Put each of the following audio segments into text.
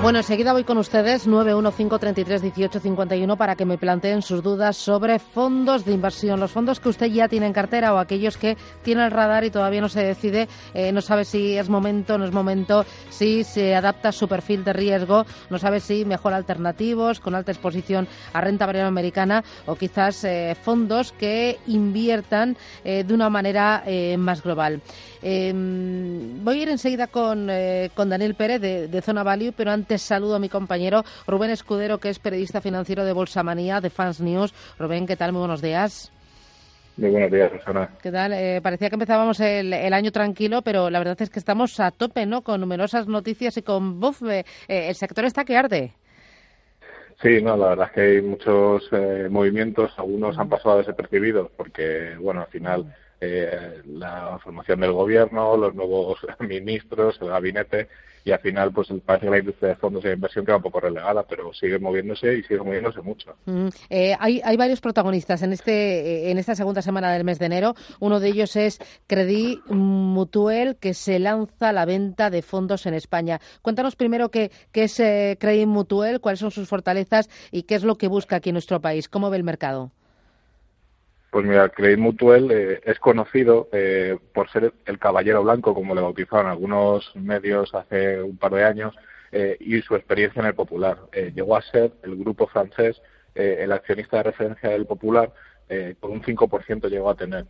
Bueno, enseguida voy con ustedes 915331851 para que me planteen sus dudas sobre fondos de inversión, los fondos que usted ya tiene en cartera o aquellos que tiene el radar y todavía no se decide, eh, no sabe si es momento, no es momento, si se adapta a su perfil de riesgo, no sabe si mejor alternativos con alta exposición a renta variable americana o quizás eh, fondos que inviertan eh, de una manera más global. Voy a ir enseguida con, con Daniel Pérez de, de Zona Value, pero antes saludo a mi compañero Rubén Escudero, que es periodista financiero de Bolsa Manía, de Fans News. Rubén, ¿qué tal? Muy buenos días. Muy buenos días, Susana. ¿Qué tal? Eh, parecía que empezábamos el, año tranquilo, pero la verdad es que estamos a tope, ¿no? Con numerosas noticias y con buf, eh, el sector está que arde. Sí, no, la verdad es que hay muchos eh, movimientos, algunos han pasado desapercibidos porque, bueno, al final la formación del gobierno, los nuevos ministros, el gabinete, y al final pues parece que la industria de fondos de inversión queda un poco relegada, pero sigue moviéndose y sigue moviéndose mucho. Mm, eh, hay, hay varios protagonistas en este en esta segunda semana del mes de enero. Uno de ellos es Credit Mutuel, que se lanza la venta de fondos en España. Cuéntanos primero qué, qué es eh, Credit Mutuel, cuáles son sus fortalezas y qué es lo que busca aquí en nuestro país. ¿Cómo ve el mercado? Pues mira, Credit Mutuel eh, es conocido eh, por ser el caballero blanco, como le bautizaron algunos medios hace un par de años, eh, y su experiencia en el Popular. llegó a ser el grupo francés el accionista de referencia del Popular, por un 5% llegó a tener.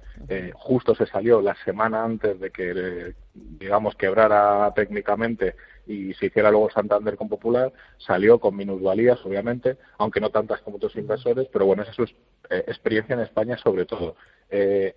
justo se salió la semana antes de que, digamos, quebrara técnicamente y se hiciera luego Santander con Popular, salió con minusvalías, obviamente, aunque no tantas como otros inversores, pero bueno, esa es su eh, experiencia en España sobre todo. Eh,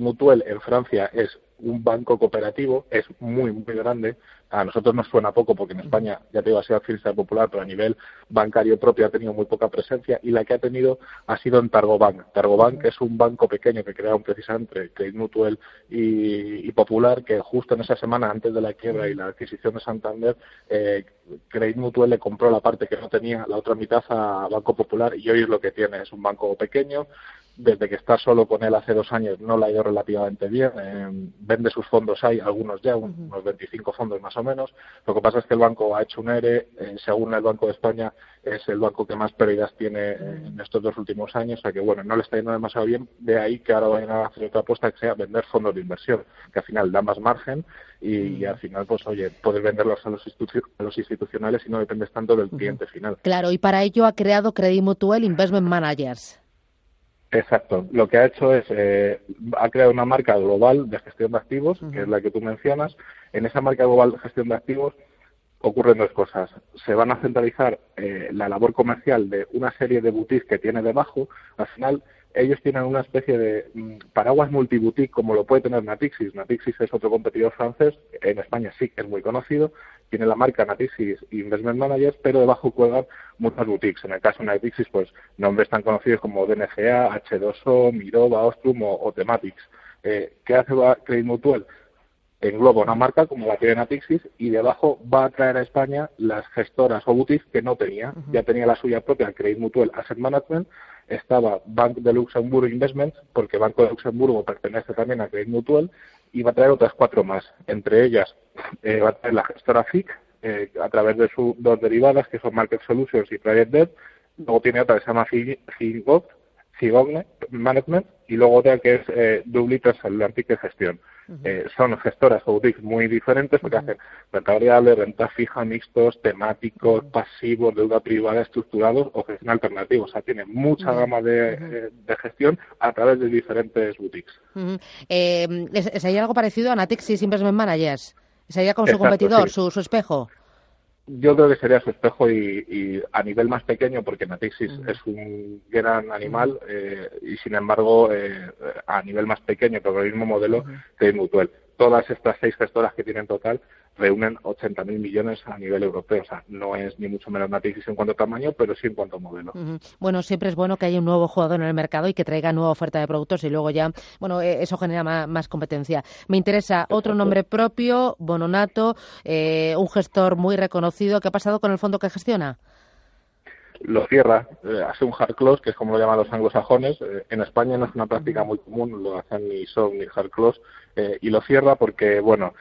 Mutuel en Francia es un banco cooperativo, es muy, muy grande. A nosotros nos suena poco porque en España, ya te digo, ha sido accionista popular, pero a nivel bancario propio ha tenido muy poca presencia y la que ha tenido ha sido en Targobank. Targobank es un banco pequeño que crearon precisamente Credit Mutuel y, Popular, que justo en esa semana antes de la quiebra y la adquisición de Santander, eh, Credit Mutuel le compró la parte que no tenía, la otra mitad a Banco Popular y hoy es lo que tiene. Es un banco pequeño, desde que está solo con él hace dos años no le ha ido relativamente bien. Eh, vende sus fondos hay, algunos ya, unos 25 fondos más o menos. Lo que pasa es que el banco ha hecho un ERE, eh, según el Banco de España, es el banco que más pérdidas tiene en estos dos últimos años, o sea que bueno, no le está yendo demasiado bien. De ahí que ahora vayan a hacer otra apuesta que sea vender fondos de inversión, que al final da más margen y, al final, pues oye, puedes venderlos a los, a los institucionales y no dependes tanto del cliente final. Claro, y para ello ha creado Credit Mutual Investment Managers. Exacto. Lo que ha hecho es, eh, ha creado una marca global de gestión de activos, que es la que tú mencionas. En esa marca global de gestión de activos ocurren dos cosas. Se van a centralizar eh, la labor comercial de una serie de boutiques que tiene debajo. Al final, ellos tienen una especie de mm, paraguas multiboutique como lo puede tener Natixis. Natixis es otro competidor francés, en España sí que es muy conocido, tiene la marca Natixis Investment Managers, pero debajo cuelgan muchas boutiques. En el caso de Natixis, pues nombres tan conocidos como DNGA, H2O, Mirova, Ostrum o, Thematics. Eh, ¿Qué hace Credit Mutual? engloba una marca como la tiene Natixis y debajo va a traer a España las gestoras o boutiques que no tenía. Ya tenía la suya propia, Credit Mutual Asset Management, estaba Bank de Luxemburgo Investments, porque Banco de Luxemburgo pertenece también a Credit Mutual, y va a traer otras cuatro más. Entre ellas eh, va a traer la gestora FIC, eh, a través de sus dos derivadas, que son Market Solutions y Private Debt. Luego tiene otra que se llama FIGOG, Management, y luego otra que es eh, Atlantic Gestión. Eh, son gestoras o boutiques muy diferentes porque hacen renta variable, renta fija, mixtos, temáticos, pasivos, deuda privada, estructurados o gestión alternativa. O sea, tienen mucha gama de, gestión a través de diferentes boutiques. Eh, ¿Sería algo parecido a Natixis Investment Managers? ¿Sería con su competidor, su, su espejo? Yo creo que sería su espejo y, a nivel más pequeño, porque Natixis es un gran animal eh, y sin embargo eh, a nivel más pequeño, pero el mismo modelo, que Mutual. Todas estas seis gestoras que tienen total reúnen 80.000 millones a nivel europeo. O sea, no es ni mucho menos una en cuanto a tamaño, pero sí en cuanto a modelo. Bueno, siempre es bueno que haya un nuevo jugador en el mercado y que traiga nueva oferta de productos y luego ya, bueno, eh, eso genera más, competencia. Me interesa otro nombre propio, Bononato, eh, un gestor muy reconocido. ¿Qué ha pasado con el fondo que gestiona? Lo cierra, eh, hace un hard close, que es como lo llaman los anglosajones. Eh, en España no es una práctica muy común, lo hacen ni soft ni hard close, eh, y lo cierra porque, bueno,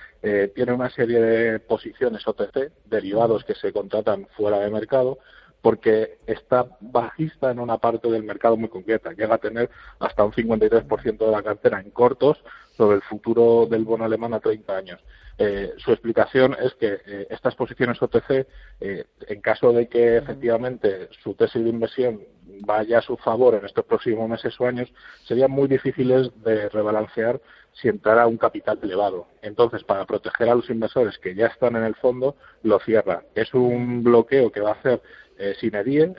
tiene una serie de posiciones OTC, derivados que se contratan fuera de mercado, porque está bajista en una parte del mercado muy concreta. Llega a tener hasta un 53% de la cartera en cortos sobre el futuro del bono alemán a 30 años. Eh, su explicación es que eh, estas posiciones OTC, eh, en caso de que efectivamente su tesis de inversión vaya a su favor en estos próximos meses o años, serían muy difíciles de rebalancear si entrara un capital elevado. Entonces, para proteger a los inversores que ya están en el fondo, lo cierra. Es un bloqueo que va a hacer eh,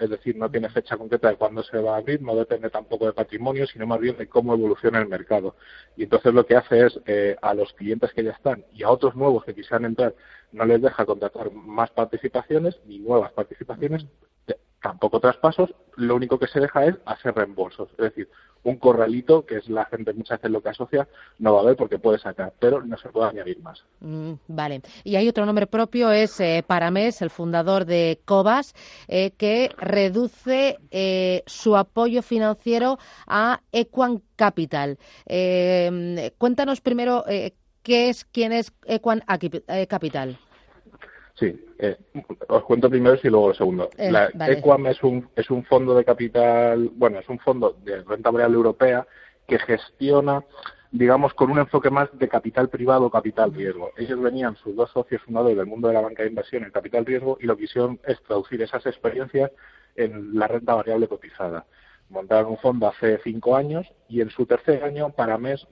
es decir, no tiene fecha concreta de cuándo se va a abrir, no depende tampoco de patrimonio, sino más bien de cómo evoluciona el mercado. Y entonces lo que hace es eh, a los clientes que ya están y a otros nuevos que quisieran entrar, no les deja contratar más participaciones ni nuevas participaciones, tampoco traspasos, lo único que se deja es hacer reembolsos. Es decir, un corralito, que es la gente muchas veces lo que asocia, no va a haber porque puede sacar, pero no se puede añadir más. Mm, vale. Y hay otro nombre propio, es eh, Paramés, el fundador de Cobas, eh, que reduce eh, su apoyo financiero a Equan Capital. cuéntanos primero qué es, quién es Equan Capital. Sí, eh, os cuento primero y luego lo segundo. Eh, la Equam es un, es un fondo de capital, bueno, es un fondo de renta variable europea que gestiona, digamos, con un enfoque más de capital privado, capital riesgo. Ellos venían, sus dos socios fundadores del mundo de la banca de inversión en capital riesgo, y lo que hicieron es traducir esas experiencias en la renta variable cotizada. Montaron un fondo hace cinco años y en su tercer año, para mes,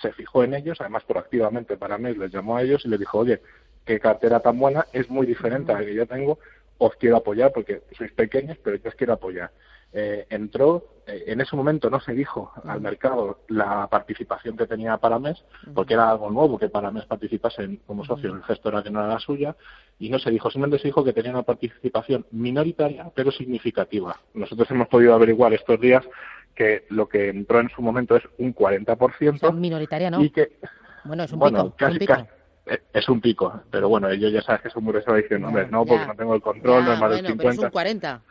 se fijó en ellos, además proactivamente para mes les llamó a ellos y les dijo, oye, qué cartera tan buena, es muy diferente a la que yo tengo, os quiero apoyar porque sois pequeños, pero yo os quiero apoyar. Eh, entró, eh, en ese momento no se dijo al mercado la participación que tenía Paramés, porque era algo nuevo que Paramés participase como socio en el gestora que no era la suya, y no se dijo, simplemente se dijo que tenía una participación minoritaria, pero significativa. Nosotros hemos podido averiguar estos días que lo que entró en su momento es un 40%. minoritaria, ¿no? Y que, bueno, es un pico. Casi, eh, es un pico, pero bueno, ellos ya sabes que son muy reservados diciendo, hombre, no, porque no tengo el control, no es más del 50. Pero es un 40.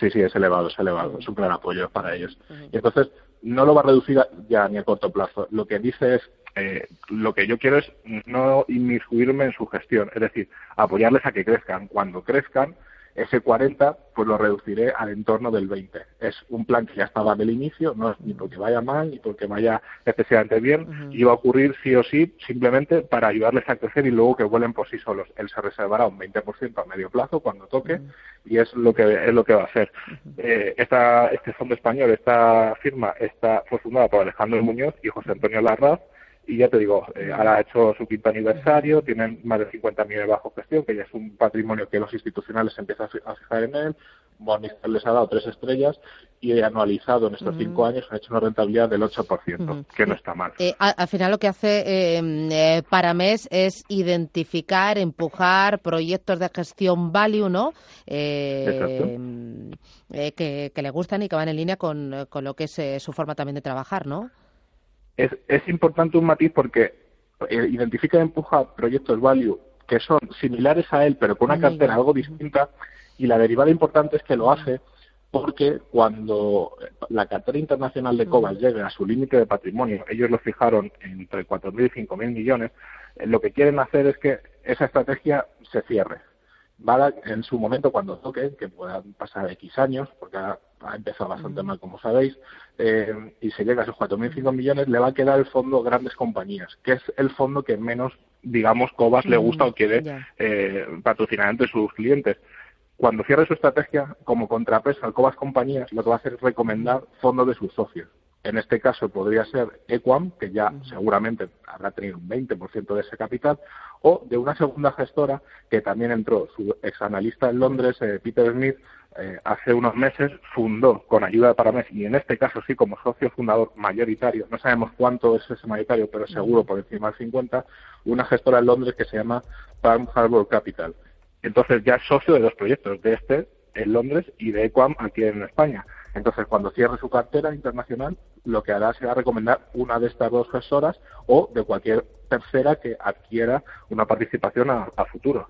Sí, sí, es elevado, es elevado, es un gran apoyo para ellos. Y entonces, no lo va a reducir ya ni a corto plazo. Lo que dice es, eh, lo que yo quiero es no inmiscuirme en su gestión, es decir, apoyarles a que crezcan. Cuando crezcan, ese 40 pues lo reduciré al entorno del 20. Es un plan que ya estaba del inicio, no es ni porque vaya mal ni porque vaya especialmente bien, y va a ocurrir sí o sí simplemente para ayudarles a crecer y luego que vuelen por sí solos. Él se reservará un 20% a medio plazo cuando toque y es lo que es lo que va a hacer. Eh, esta, este fondo español, esta firma, está, fue fundada por Alejandro Muñoz y José Antonio Larraz y ya te digo, eh, ahora ha hecho su quinto aniversario, tienen más de 50 millones de bajo gestión, que ya es un patrimonio que los institucionales empiezan a fijar en él. Morningstar les ha dado tres estrellas y anualizado en estos cinco años ha hecho una rentabilidad del 8%, que no está mal. Eh, al, final lo que hace em, eh, para mes es identificar, empujar proyectos de gestión value, ¿no? Eh, que, que, le gustan y que van en línea con, con lo que es su forma también de trabajar, ¿no? Es, es importante un matiz porque eh, identifica y empuja proyectos value que son similares a él, pero con una cartera algo distinta, y la derivada importante es que lo hace porque cuando la cartera internacional de Cobas llegue a su límite de patrimonio, ellos lo fijaron entre 4.000 y 5.000 millones, eh, lo que quieren hacer es que esa estrategia se cierre va en su momento cuando toque, que puedan pasar X años, porque ha, empezado bastante mal, como sabéis, eh, y se llega a esos 4.005 millones, le va a quedar el fondo grandes compañías, que es el fondo que menos, digamos, Cobas le gusta o quiere eh, patrocinar entre sus clientes. Cuando cierre su estrategia, como contrapeso al Cobas Compañías, lo que va a hacer es recomendar fondos de sus socios. En este caso podría ser Equam, que ya seguramente habrá tenido un 20% de ese capital, o de una segunda gestora que también entró, su exanalista en Londres, eh, Peter Smith, eh, hace unos meses fundó con ayuda de Paramés, y en este caso sí como socio fundador mayoritario, no sabemos cuánto es ese mayoritario, pero seguro por encima del 50, una gestora en Londres que se llama Palm Harbor Capital. Entonces ya es socio de dos proyectos, de este en Londres y de Equam aquí en España. Entonces, cuando cierre su cartera internacional, lo que hará será recomendar una de estas dos gestoras o de cualquier tercera que adquiera una participación a, futuro.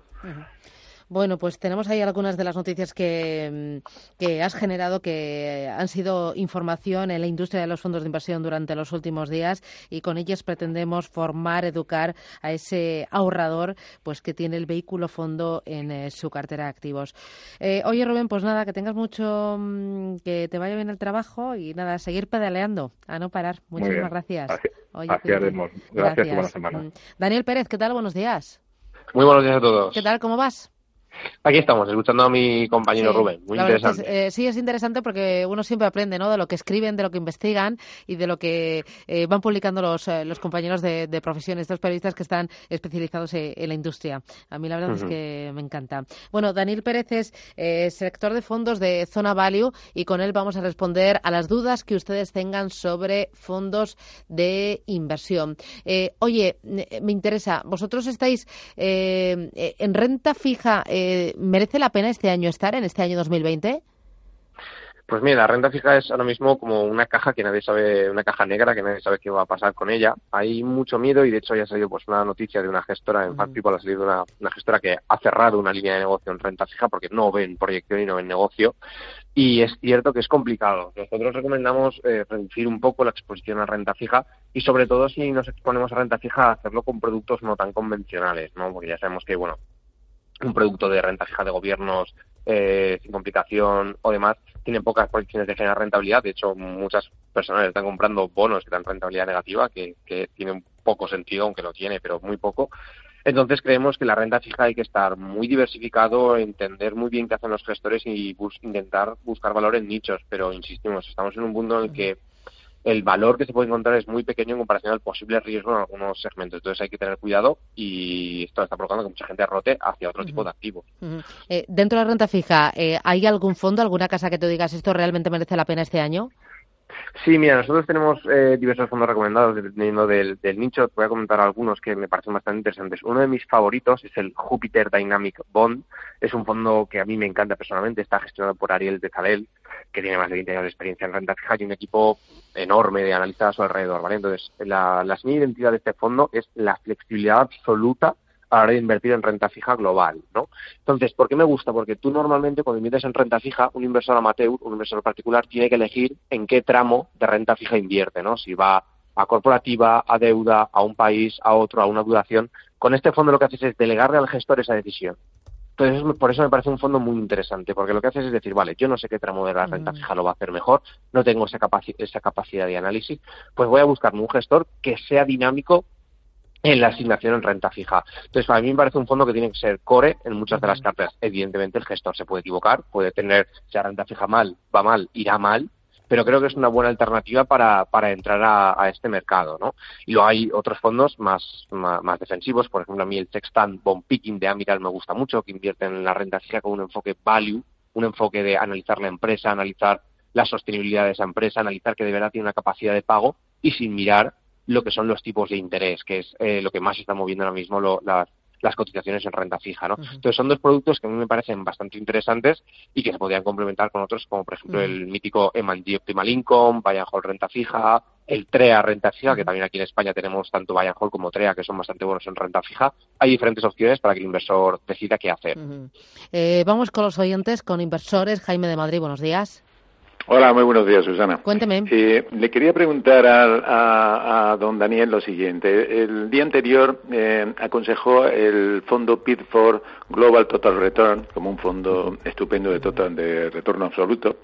Bueno, pues tenemos ahí algunas de las noticias que, mm, que, has generado que han sido información en la industria de los fondos de inversión durante los últimos días y con ellas pretendemos formar, educar a ese ahorrador pues que tiene el vehículo fondo en eh, su cartera de activos. Eh, oye, Rubén, pues nada, que tengas mucho, mm, que te vaya bien el trabajo y nada, seguir pedaleando, a no parar. Muchísimas gracias. Gracias, buena semana. Mm. Daniel Pérez, ¿qué tal? Buenos días. Muy buenos días a todos. ¿Qué tal? ¿Cómo vas? Aquí estamos, escuchando a mi compañero Rubén. Muy interesante. Eh, sí, es interesante porque uno siempre aprende ¿no? de lo que escriben, de lo que investigan y de lo que eh, van publicando los, eh, los compañeros de, profesión, estos periodistas que están especializados en la industria. A mí la verdad es que me encanta. Bueno, Daniel Pérez es sector de fondos de Zona Value y con él vamos a responder a las dudas que ustedes tengan sobre fondos de inversión. oye, me interesa, ¿vosotros estáis en renta fija? ¿Merece la pena este año estar en este año 2020? Pues mira, la renta fija es ahora mismo como una caja que nadie sabe, una caja negra que nadie sabe qué va a pasar con ella. Hay mucho miedo y de hecho ya ha salido pues una noticia de una gestora, en Fact People ha salido una, una, gestora que ha cerrado una línea de negocio en renta fija porque no ven proyección y no ven negocio. Y es cierto que es complicado. Nosotros recomendamos eh, reducir un poco la exposición a renta fija y sobre todo si nos exponemos a renta fija, hacerlo con productos no tan convencionales, ¿no? Porque ya sabemos que, bueno, un producto de renta fija de gobiernos eh, sin complicación o demás, tienen pocas proyecciones de generar rentabilidad. De hecho, muchas personas están comprando bonos que dan rentabilidad negativa, que, que tienen poco sentido, aunque lo tiene, pero muy poco. Entonces creemos que la renta fija hay que estar muy diversificado, entender muy bien qué hacen los gestores y intentar buscar valor en nichos. Pero insistimos, estamos en un mundo en el que el valor que se puede encontrar es muy pequeño en comparación al posible riesgo en algunos segmentos. Entonces hay que tener cuidado y esto está provocando que mucha gente rote hacia otro tipo de activos. Eh, dentro de la renta fija, eh, ¿hay algún fondo, alguna casa que tú digas esto realmente merece la pena este año? Sí, mira, nosotros tenemos eh, diversos fondos recomendados dependiendo del, nicho. Te voy a comentar algunos que me parecen bastante interesantes. Uno de mis favoritos es el Jupiter Dynamic Bond. Es un fondo que a mí me encanta personalmente. Está gestionado por Ariel de Calel, que tiene más de 20 años de experiencia en renta fija y un equipo enorme de analistas a su alrededor. ¿vale? Entonces, la, la identidad de este fondo es la flexibilidad absoluta a la hora de invertir en renta fija global, ¿no? Entonces, ¿por qué me gusta? Porque tú normalmente cuando inviertes en renta fija, un inversor amateur, un inversor particular, tiene que elegir en qué tramo de renta fija invierte, ¿no? Si va a corporativa, a deuda, a un país, a otro, a una duración. Con este fondo lo que haces es delegarle al gestor esa decisión. Entonces, por eso me parece un fondo muy interesante, porque lo que haces es decir, vale, yo no sé qué tramo de la renta fija lo va a hacer mejor, no tengo esa, esa capacidad de análisis, pues voy a buscarme un gestor que sea dinámico en la asignación en renta fija. Entonces, para mí me parece un fondo que tiene que ser core en muchas de las carteras. Evidentemente, el gestor se puede equivocar, puede tener, si la renta fija mal, va mal, irá mal, pero creo que es una buena alternativa para, para entrar a, este mercado, ¿no? Y luego hay otros fondos más, más, defensivos, por ejemplo, a mí el Textan Bond Picking de Amiral me gusta mucho, que invierte en la renta fija con un enfoque value, un enfoque de analizar la empresa, analizar la sostenibilidad de esa empresa, analizar que de verdad tiene una capacidad de pago y sin mirar lo que son los tipos de interés, que es eh, lo que más está moviendo ahora mismo las, cotizaciones en renta fija, ¿no? Entonces son dos productos que a mí me parecen bastante interesantes y que se podrían complementar con otros, como por ejemplo el mítico M&G Optimal Income, Buy Hall Renta Fija, el TREA Renta Fija, que también aquí en España tenemos tanto Buy Hall como TREA, que son bastante buenos en renta fija. Hay diferentes opciones para que el inversor decida qué hacer. Eh, vamos con los oyentes, con inversores. Jaime de Madrid, buenos días. Hola, muy buenos días, Susana. Cuénteme. Eh, le quería preguntar a, don Daniel lo siguiente. El día anterior eh, aconsejó el fondo PIT for Global Total Return como un fondo estupendo de, total, de retorno absoluto.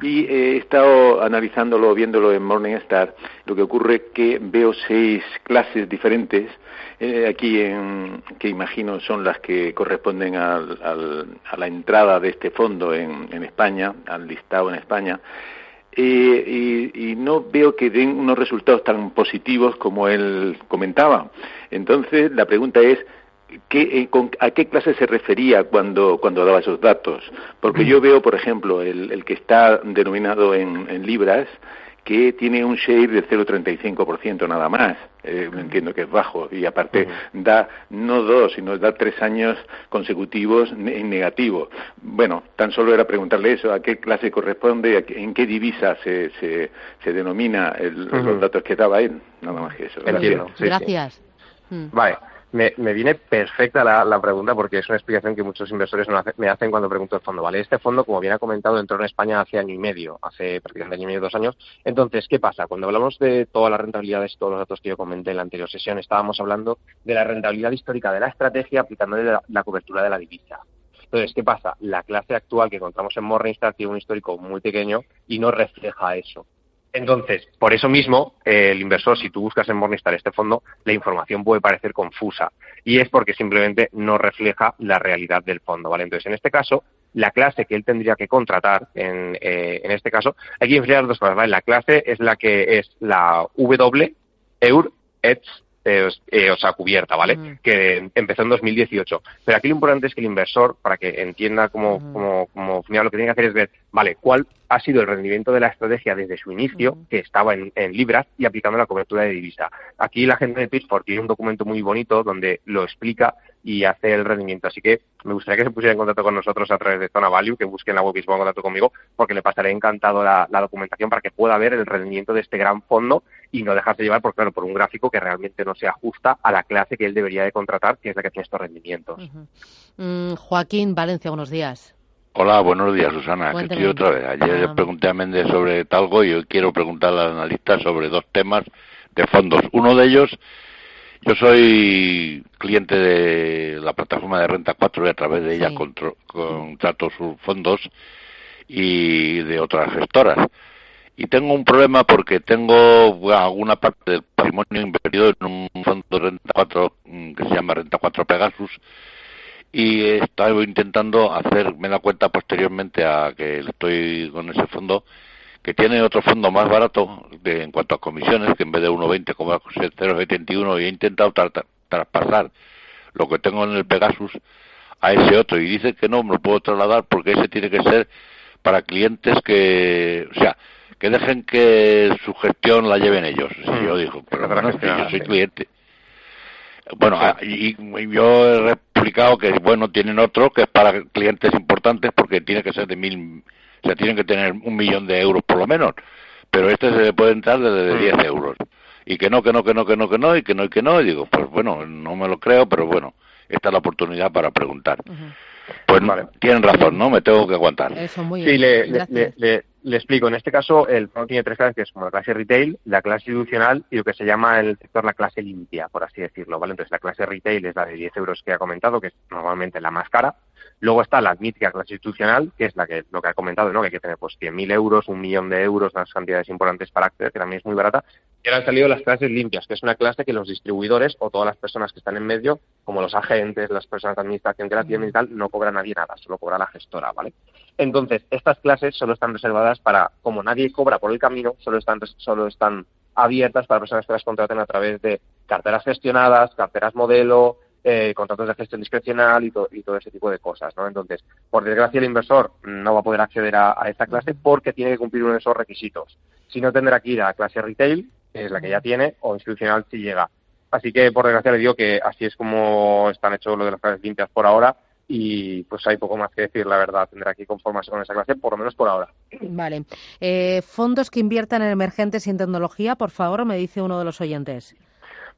Y he estado analizándolo, viéndolo en Morningstar. Lo que ocurre que veo seis clases diferentes eh, aquí en, que imagino son las que corresponden al, a la entrada de este fondo en, en España, al listado en España. Eh, y, no veo que den unos resultados tan positivos como él comentaba. Entonces, la pregunta es, ¿qué, eh, ¿a qué clase se refería cuando, cuando daba esos datos? Porque yo veo, por ejemplo, el, el que está denominado en, en libras, que tiene un share de 0,35% nada más. Eh, entiendo que es bajo y aparte da no dos, sino da tres años consecutivos en negativo. Bueno, tan solo era preguntarle eso, a qué clase corresponde, en qué divisa se, se, se denomina los datos que daba él. Nada más que eso. Entiendo. Gracias. Mm. Vale me, me viene perfecta la, la, pregunta porque es una explicación que muchos inversores me hacen cuando pregunto el fondo. Vale, este fondo, como bien ha comentado, entró en España hace año y medio, hace prácticamente año y medio, dos años. Entonces, ¿qué pasa? Cuando hablamos de todas las rentabilidades todos los datos que yo comenté en la anterior sesión, estábamos hablando de la rentabilidad histórica de la estrategia aplicándole la, la cobertura de la divisa. Entonces, ¿qué pasa? La clase actual que encontramos en Morningstar tiene un histórico muy pequeño y no refleja eso. Entonces, por eso mismo, eh, el inversor, si tú buscas en Morningstar este fondo, la información puede parecer confusa y es porque simplemente no refleja la realidad del fondo, ¿vale? Entonces, en este caso, la clase que él tendría que contratar, en, eh, en este caso, hay que diferenciar dos cosas, ¿vale? La clase es la que es la W, EUR, ETS, eh, o sea, cubierta, ¿vale? Mm. Que empezó en 2018. Pero aquí lo importante es que el inversor, para que entienda cómo, mm. cómo, cómo funciona, lo que tiene que hacer es ver, vale, cuál ha sido el rendimiento de la estrategia desde su inicio, que estaba en, libras, y aplicando la cobertura de divisa. Aquí la gente de Pitchfork tiene un documento muy bonito donde lo explica y hace el rendimiento. Así que me gustaría que se pusiera en contacto con nosotros a través de Zona Value, que busquen la web y se pongan en contacto conmigo, porque le pasaré encantado la, documentación para que pueda ver el rendimiento de este gran fondo y no dejarse llevar, por claro, por un gráfico que realmente no se ajusta a la clase que él debería de contratar, que es la que tiene estos rendimientos. Mm, Joaquín Valencia, buenos días. Hola, buenos días, Susana. estoy otra vez. Ayer ah. pregunté a Méndez sobre Talgo y hoy quiero preguntar al analista sobre dos temas de fondos. Uno de ellos yo soy cliente de la plataforma de Renta 4 y a través de ella contrato sus fondos y de otras gestoras. Y tengo un problema porque tengo alguna parte del patrimonio invertido en un fondo de Renta 4 mm, que se llama Renta 4 Pegasus y he estado intentando hacerme la cuenta posteriormente a que estoy con ese fondo que tiene otro fondo más barato de, en cuanto a comisiones, que en vez de 1,20 como 0,71 y he intentado traspasar lo que tengo en el Pegasus a ese otro y dice que no me lo puedo trasladar porque ese tiene que ser para clientes que, o sea, que dejen que su gestión la lleven ellos. Y yo mm. digo, pero bueno, es que yo soy cliente. Bueno, ah, y, yo he explicado que, bueno, tienen otro que es para clientes importantes porque tiene que ser de mil o sea, tienen que tener un millón de euros por lo menos, pero este se le puede entrar desde 10 mm. euros. Y que no, que no, que no, que no, que no, y que no, y que no, y digo, pues bueno, no me lo creo, pero bueno, esta es la oportunidad para preguntar. Pues vale. tienen razón, ¿no? Me tengo que aguantar. sí, le, le, le, explico. En este caso, el fondo tiene tres clases, que es como la clase retail, la clase institucional y lo que se llama en el sector la clase limpia, por así decirlo, ¿vale? Entonces, la clase retail es la de 10 euros que ha comentado, que es normalmente la más cara. Luego está la mítica clase institucional, que es la que lo que ha comentado, ¿no? Que hay que tener pues 100.000 euros, un millón de euros, unas cantidades importantes para acceder, que también es muy barata. Y ahora han salido las clases limpias, que es una clase que los distribuidores o todas las personas que están en medio, como los agentes, las personas de administración que la tienen y tal, no cobra nadie nada, solo cobra la gestora, ¿vale? Entonces, estas clases solo están reservadas para, como nadie cobra por el camino, solo están, solo están abiertas para personas que las contraten a través de carteras gestionadas, carteras modelo, eh, contratos de gestión discrecional y, y, todo ese tipo de cosas, ¿no? Entonces, por desgracia, el inversor no va a poder acceder a, esta clase porque tiene que cumplir uno de esos requisitos. Si no, tendrá que ir a clase retail, que es la que ya tiene, o institucional si llega. Así que, por desgracia, le digo que así es como están hechos lo de las clases limpias por ahora y pues hay poco más que decir, la verdad. Tendrá que conformarse con esa clase, por lo menos por ahora. Vale. Eh, fondos que inviertan en emergentes y en tecnología, por favor, me dice uno de los oyentes.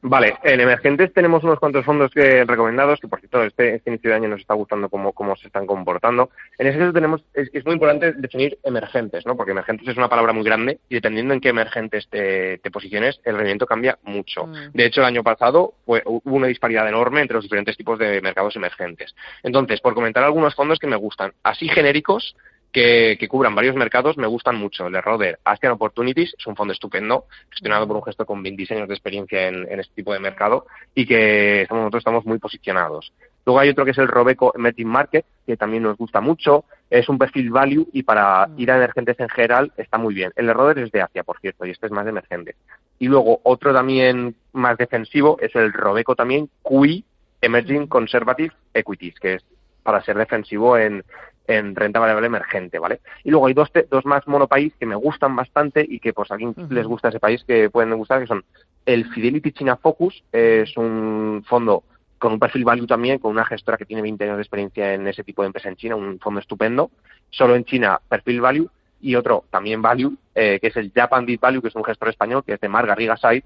Vale, en emergentes tenemos unos cuantos fondos que, recomendados, que por cierto este, este inicio de año nos está gustando cómo, cómo se están comportando. En ese caso tenemos, es, es, muy importante definir emergentes, ¿no? Porque emergentes es una palabra muy grande y dependiendo en qué emergentes te, te posiciones, el rendimiento cambia mucho. Mm. De hecho, el año pasado fue, hubo una disparidad enorme entre los diferentes tipos de mercados emergentes. Entonces, por comentar algunos fondos que me gustan, así genéricos, que, cubran varios mercados me gustan mucho. El Roder Asian Opportunities es un fondo estupendo, gestionado por un gestor con 20 años de experiencia en, este tipo de mercado y que nosotros estamos muy posicionados. Luego hay otro que es el Robeco Emerging Market, que también nos gusta mucho. Es un perfil value y para mm. ir a emergentes en general está muy bien. El Roder es de Asia, por cierto, y este es más de emergente. Y luego otro también más defensivo es el Robeco también, QI Emerging Conservative Equities, que es para ser defensivo en, en renta variable emergente, ¿vale? Y luego hay dos, dos más monopaís que me gustan bastante y que pues a alguien les gusta ese país que pueden gustar, que son el Fidelity China Focus, es un fondo con un perfil value también, con una gestora que tiene 20 años de experiencia en ese tipo de empresa en China, un fondo estupendo, solo en China perfil value, y otro también value, eh, que es el Japan Deep Value, que es un gestor español, que es de Marga Side,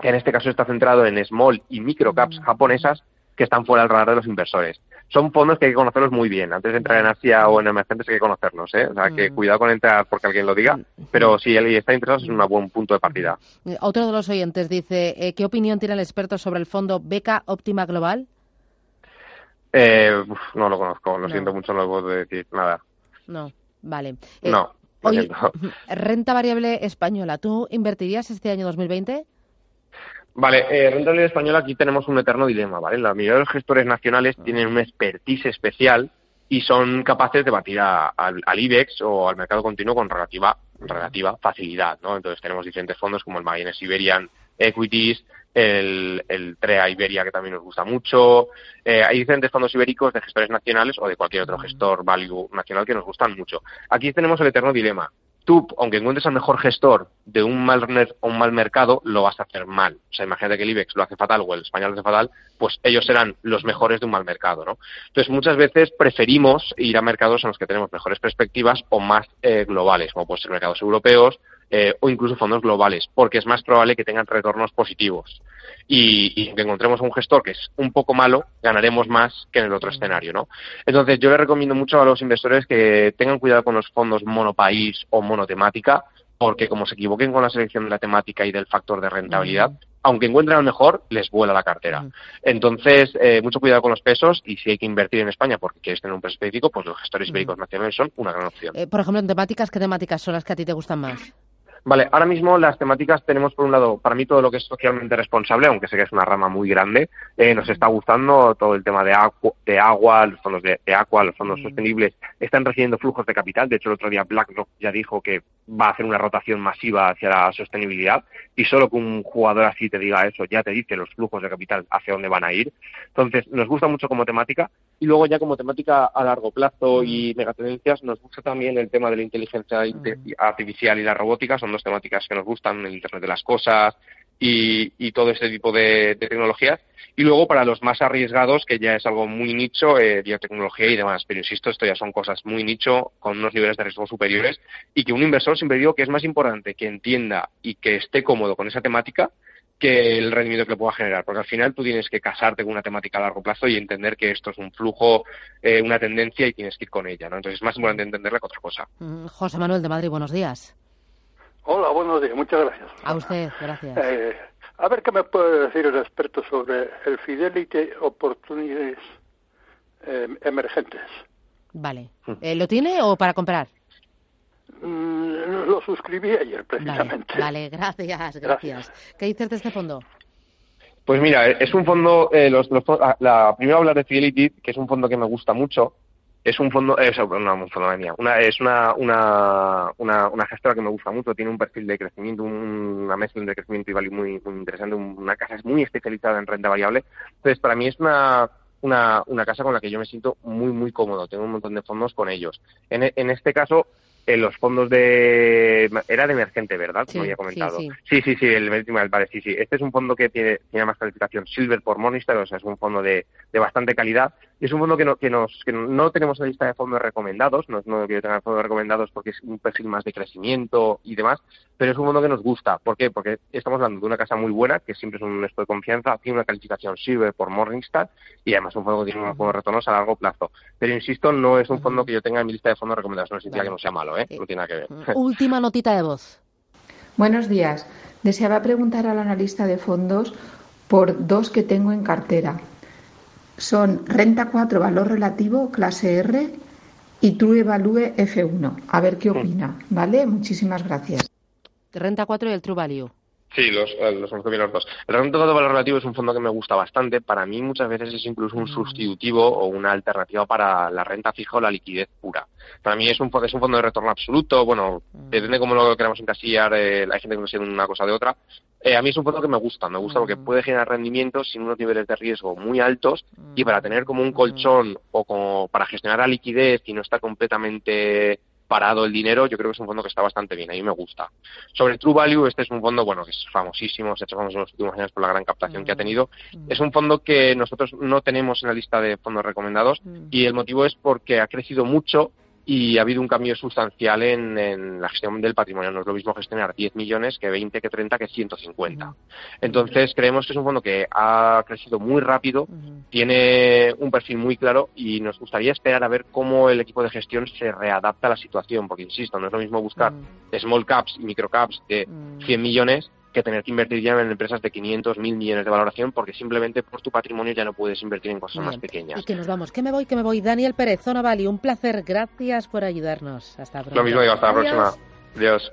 que en este caso está centrado en small y micro caps japonesas que están fuera del radar de los inversores son fondos que hay que conocerlos muy bien. Antes de entrar en Asia o en emergentes hay que conocerlos, ¿eh? O sea, que mm. cuidado con entrar porque alguien lo diga, mm. pero si alguien está interesado es un buen punto de partida. Mm. Otro de los oyentes dice, eh, ¿qué opinión tiene el experto sobre el fondo Beca Óptima Global? Eh, no lo conozco, lo siento mucho, no puedo decir nada. No, vale. Eh, no. renta variable española, ¿tú invertirías este año 2020? Vale, eh, rentabilidad española aquí tenemos un eterno dilema, ¿vale? La mayoría de los gestores nacionales ah. tienen una expertise especial y son capaces de batir al IBEX o al mercado continuo con relativa, relativa facilidad, ¿no? Entonces tenemos diferentes fondos como el Magallanes Iberian Equities, el, el TREA Iberia que también nos gusta mucho. Eh, hay diferentes fondos ibéricos de gestores nacionales o de cualquier otro gestor value nacional que nos gustan mucho. Aquí tenemos el eterno dilema aunque encuentres al mejor gestor de un mal, un mal mercado, lo vas a hacer mal. O sea, imagínate que el IBEX lo hace fatal o el español lo hace fatal, pues ellos serán los mejores de un mal mercado, ¿no? Entonces, muchas veces preferimos ir a mercados en los que tenemos mejores perspectivas o más eh, globales, como pueden ser mercados europeos, eh, o incluso fondos globales, porque es más probable que tengan retornos positivos. Y, que encontremos un gestor que es un poco malo, ganaremos más que en el otro escenario, ¿no? Entonces, yo le recomiendo mucho a los inversores que tengan cuidado con los fondos monopaís o monotemática, porque como se equivoquen con la selección de la temática y del factor de rentabilidad, aunque encuentren al mejor, les vuela la cartera. Entonces, eh, mucho cuidado con los pesos y si hay que invertir en España porque quieres tener un peso específico, pues los gestores ibéricos nacionales son una gran opción. Eh, por ejemplo, en temáticas, ¿qué temáticas son las que a ti te gustan más? Vale, ahora mismo las temáticas tenemos por un lado, para mí todo lo que es socialmente responsable, aunque sé que es una rama muy grande, eh, nos está gustando todo el tema de, de agua, los fondos de, agua, los fondos mm. sostenibles, están recibiendo flujos de capital. De hecho, el otro día BlackRock ya dijo que va a hacer una rotación masiva hacia la sostenibilidad y solo que un jugador así te diga eso, ya te dice los flujos de capital hacia dónde van a ir. Entonces, nos gusta mucho como temática y luego ya como temática a largo plazo y megatendencias, nos gusta también el tema de la inteligencia mm. artificial y la robótica, son dos temáticas que nos gustan, el Internet de las Cosas y, todo ese tipo de, tecnologías. Y luego para los más arriesgados, que ya es algo muy nicho, eh, biotecnología y demás. Pero insisto, esto ya son cosas muy nicho, con unos niveles de riesgo superiores, y que un inversor siempre digo que es más importante que entienda y que esté cómodo con esa temática que el rendimiento que le pueda generar, porque al final tú tienes que casarte con una temática a largo plazo y entender que esto es un flujo, eh, una tendencia y tienes que ir con ella, ¿no? Entonces es más importante entenderla que otra cosa. Mm, José Manuel de Madrid, buenos días. Hola, buenos días, muchas gracias. A usted, gracias. Eh, a ver qué me puede decir el experto sobre el Fidelity Opportunities eh, Emergentes. Vale. Eh, ¿Lo tiene o para comprar? Mm, lo suscribí ayer, precisamente. Vale, gracias, gracias, ¿Qué dices de este fondo? Pues mira, es un fondo, los, ah, la, primera hablar de Fidelity, que es un fondo que me gusta mucho, es un fondo, es una, un fondo mía, una, es una, una, una, gestora que me gusta mucho, tiene un perfil de crecimiento, una mezcla de crecimiento y value muy, muy interesante, una casa es muy especializada en renta variable. Entonces, para mí es una, una, una casa con la que yo me siento muy, muy cómodo, tengo un montón de fondos con ellos. En, en este caso, en los fondos de era de emergente, ¿verdad? Como había comentado. Sí, sí, sí, sí, el vale, sí, sí. Este es un fondo que tiene, tiene más calificación Silver por Morningstar, o sea, es un fondo de, de bastante calidad. Y es un fondo que no, que nos, que no tenemos en la lista de fondos recomendados, no es uno que yo tenga fondos recomendados porque es un perfil más de crecimiento y demás, pero es un fondo que nos gusta. ¿Por qué? Porque estamos hablando de una casa muy buena, que siempre es un esto de confianza, tiene una calificación Silver por Morningstar y además un fondo que tiene unos retornos a largo plazo. Pero insisto, no es un fondo que yo tenga en mi lista de fondos recomendados, no significa que no sea malo, ¿eh? No tiene nada que ver. Última notita de voz. Buenos días. Deseaba preguntar al analista de fondos por dos que tengo en cartera. Son Renta 4 Valor Relativo, clase R, y True Value F1. A ver qué opina, ¿vale? Muchísimas gracias. Renta 4 y el True Value. Sí, los, eh, los conozco bien los dos. El rendimiento de valor relativo es un fondo que me gusta bastante. Para mí muchas veces es incluso un mm. sustitutivo o una alternativa para la renta fija o la liquidez pura. Para mí es un, es un fondo de retorno absoluto. Bueno, mm. depende cómo lo queramos encasillar. Eh, hay gente que no una cosa de otra. Eh, a mí es un fondo que me gusta. Me gusta porque mm. puede generar rendimientos sin unos niveles de riesgo muy altos y para tener como un colchón o como para gestionar la liquidez y no estar completamente parado el dinero, yo creo que es un fondo que está bastante bien, a mí me gusta. Sobre True Value, este es un fondo, bueno, que es famosísimo, se ha hecho famoso en los últimos años por la gran captación que ha mm. tenido. Mm. Es un fondo que nosotros no tenemos en la lista de fondos recomendados mm. y el motivo es porque ha crecido mucho y ha habido un cambio sustancial en, la gestión del patrimonio. No es lo mismo gestionar 10 millones que 20, que 30, que 150. Entonces, creemos que es un fondo que ha crecido muy rápido, tiene un perfil muy claro y nos gustaría esperar a ver cómo el equipo de gestión se readapta a la situación, porque, insisto, no es lo mismo buscar small caps y micro caps de 100 millones que tener que invertir ya en empresas de 500, 1000 millones de valoración, porque simplemente por tu patrimonio ya no puedes invertir en cosas más pequeñas. Y que nos vamos, que me voy, que me voy. Daniel Pérez, Zona Valley, un placer. Gracias por ayudarnos. Hasta pronto. Lo mismo digo, hasta la próxima. Adiós.